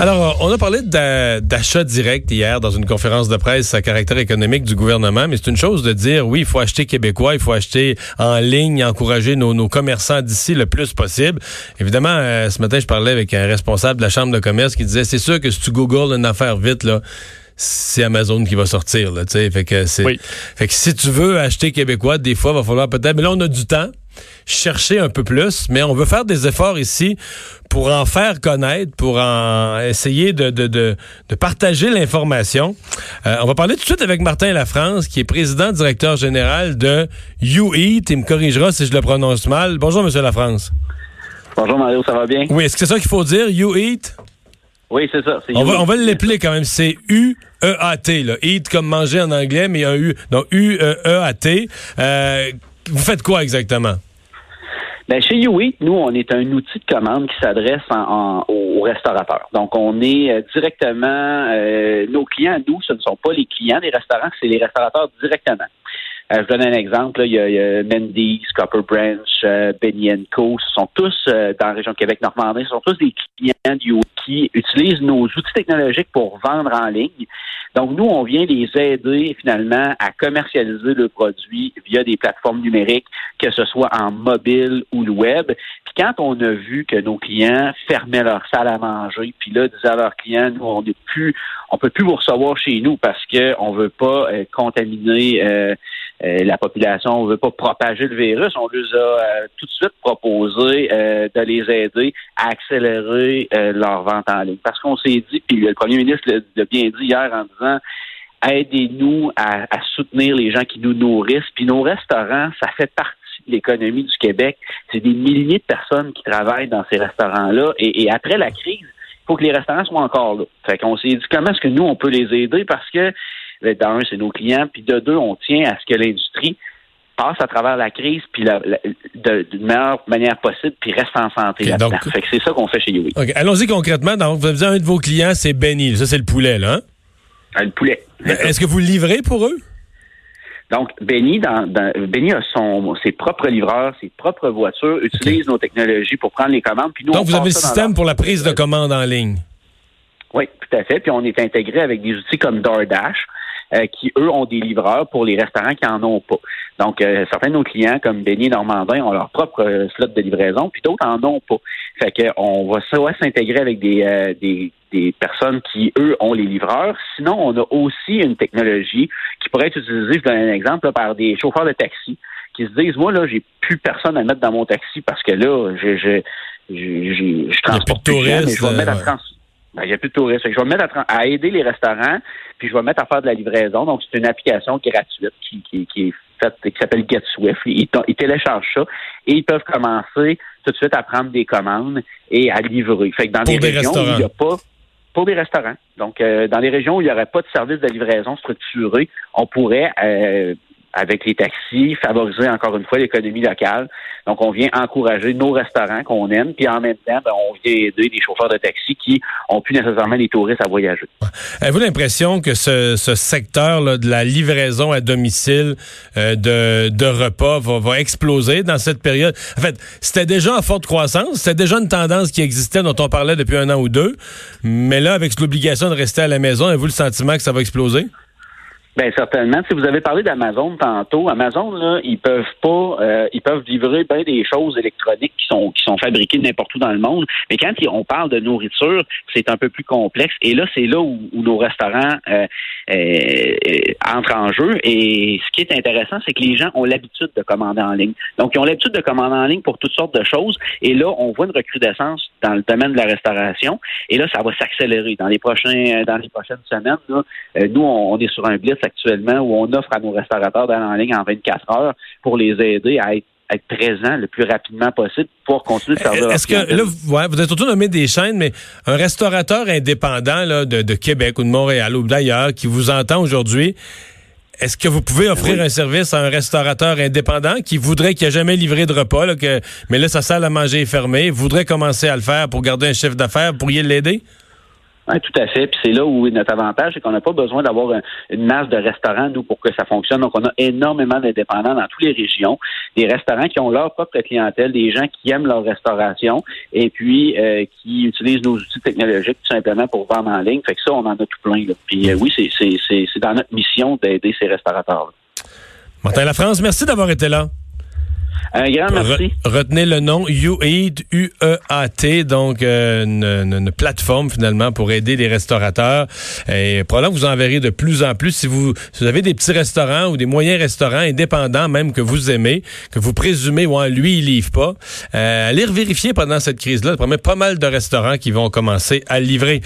Alors, on a parlé d'achat direct hier dans une conférence de presse à caractère économique du gouvernement, mais c'est une chose de dire, oui, il faut acheter québécois, il faut acheter en ligne, encourager nos, commerçants d'ici le plus possible. Évidemment, euh, ce matin, je parlais avec un responsable de la Chambre de commerce qui disait, c'est sûr que si tu googles une affaire vite, là, c'est Amazon qui va sortir, là, tu sais. Fait que c'est, fait que si tu veux acheter québécois, des fois, il va falloir peut-être, mais là, on a du temps chercher un peu plus, mais on veut faire des efforts ici pour en faire connaître, pour en essayer de, de, de, de partager l'information. Euh, on va parler tout de suite avec Martin Lafrance, qui est président directeur général de YouEat. Il me corrigera si je le prononce mal. Bonjour, Monsieur Lafrance. Bonjour Mario, ça va bien? Oui, est-ce que c'est ça qu'il faut dire, YouEat? Oui, c'est ça. On va, on va l'appeler quand même. C'est U-E-A-T. Eat comme manger en anglais, mais un U. Donc U-E-A-T. Euh, vous faites quoi exactement? Ben, chez YouEat, nous, on est un outil de commande qui s'adresse aux restaurateurs. Donc, on est euh, directement, euh, nos clients, nous, ce ne sont pas les clients des restaurants, c'est les restaurateurs directement. Euh, je donne un exemple. il, y a, Mendy's, Copper Branch, euh, Benny Co. Ce sont tous dans la région de Québec-Normandie. Ce sont tous des clients du qui utilisent nos outils technologiques pour vendre en ligne. Donc, nous, on vient les aider finalement à commercialiser le produit via des plateformes numériques, que ce soit en mobile ou le web. Puis quand on a vu que nos clients fermaient leur salle à manger, puis là, disaient à leurs clients, nous, on ne plus, on peut plus vous recevoir chez nous parce qu'on ne veut pas euh, contaminer euh, euh, la population, on ne veut pas propager le virus. On leur a tout de suite proposé de les aider à accélérer leur en ligne. Parce qu'on s'est dit, puis le premier ministre l'a bien dit hier en disant aidez-nous à, soutenir les gens qui nous nourrissent. Puis nos restaurants, ça fait partie de l'économie du Québec. C'est des milliers de personnes qui travaillent dans ces restaurants-là. Et, après la crise, il faut que les restaurants soient encore là. Fait qu'on s'est dit comment est-ce que nous, on peut les aider? Parce que ben, d'un, c'est nos clients, puis de deux, on tient à ce que l'industrie passe à travers la crise puis d'une meilleure manière possible puis reste en santé Fait que c'est ça qu'on fait chez Yui. Allons-y concrètement. Donc, vous avez un de vos clients, c'est Benny. Ça, c'est le poulet, là. Hein? Ah, le poulet. Est-ce que vous le livrez pour eux? Donc, Benny, dans, Benny a son, ses propres livreurs, ses propres voitures, utilise nos technologies pour prendre les commandes. Puis nous, Donc, vous avez le système pour la prise de commande en ligne? Oui, tout à fait. Puis on est intégré avec des outils comme DoorDash. Euh, qui, eux, ont des livreurs pour les restaurants qui en ont pas. Donc, euh, certains de nos clients, comme Béni Normandin, ont leur propre euh, slot de livraison, puis d'autres en ont pas. Fait qu'on va soit s'intégrer avec des, des, des personnes qui, eux, ont les livreurs. Sinon, on a aussi une technologie qui pourrait être utilisée, je donne un exemple, par des chauffeurs de taxi qui se disent, moi, là, j'ai plus personne à mettre dans mon taxi parce que là, je, je, je, je, transporte plus, mais je vais mettre à trans ben, il n'y a plus de touristes. je vais me mettre à, aider les restaurants, puis je vais me mettre à faire de la livraison. Donc, c'est une application gratuite qui, qui, qui est faite, qui s'appelle Get Swift. Ils, téléchargent ça et ils peuvent commencer tout de suite à prendre des commandes et à livrer. Fait que dans des, régions où il n'y a pas pour des restaurants. Donc, euh, dans les régions où il n'y aurait pas de service de livraison structuré, on pourrait euh, avec les taxis, favoriser encore une fois l'économie locale. Donc, on vient encourager nos restaurants qu'on aime, puis en même temps, ben, on vient aider des chauffeurs de taxi qui ont plus nécessairement les touristes à voyager. Avez-vous l'impression que ce, secteur là, de la livraison à domicile euh, de, de, repas va, va, exploser dans cette période? En fait, c'était déjà en forte croissance, c'était déjà une tendance qui existait dont on parlait depuis un an ou deux, mais là, avec l'obligation de rester à la maison, avez-vous le sentiment que ça va exploser? Bien, certainement. Si vous avez parlé d'Amazon tantôt, Amazon, là, ils peuvent pas, euh, ils peuvent livrer bien des choses électroniques qui sont qui sont fabriquées n'importe où dans le monde. Mais quand on parle de nourriture, c'est un peu plus complexe. Et là, c'est là où, nos restaurants euh, euh, entrent en jeu. Et ce qui est intéressant, c'est que les gens ont l'habitude de commander en ligne. Donc, ils ont l'habitude de commander en ligne pour toutes sortes de choses. Et là, on voit une recrudescence dans le domaine de la restauration. Et là, ça va s'accélérer dans les prochains, dans les prochaines semaines. Là, nous, on, est sur un blitz actuellement où on offre à nos restaurateurs d'aller en ligne en 24 heures pour les aider à être présents le plus rapidement possible pour continuer de servir. Est-ce que là, vous, ouais, vous êtes surtout nommé des chaînes, mais un restaurateur indépendant là, de, de Québec ou de Montréal ou d'ailleurs qui vous entend aujourd'hui, Est-ce que vous pouvez offrir un service à un restaurateur indépendant qui voudrait qu'il ait jamais livré de repas, là, que, mais là, sa salle à manger est fermée, voudrait commencer à le faire pour garder un chiffre d'affaires, pourriez l'aider? Oui, tout à fait. Puis c'est là où notre avantage, c'est qu'on n'a pas besoin d'avoir une masse de restaurants, nous, pour que ça fonctionne. Donc, on a énormément d'indépendants dans toutes les régions, des restaurants qui ont leur propre clientèle, des gens qui aiment leur restauration et puis euh, qui utilisent nos outils technologiques tout simplement pour vendre en ligne. Fait que ça, on en a tout plein. Puis euh, oui, c'est dans notre mission d'aider ces restaurateurs. -là. Martin Lafrance, merci d'avoir été là. Un grand merci. retenez le nom UEAT, U-E-A-T, donc euh, une, une, plateforme finalement pour aider les restaurateurs. Et probablement vous en verrez de plus en plus si vous, si vous avez des petits restaurants ou des moyens restaurants indépendants même que vous aimez, que vous présumez, ouais, lui il livre pas. Euh, allez vérifier pendant cette crise-là. Il promet pas mal de restaurants qui vont commencer à livrer.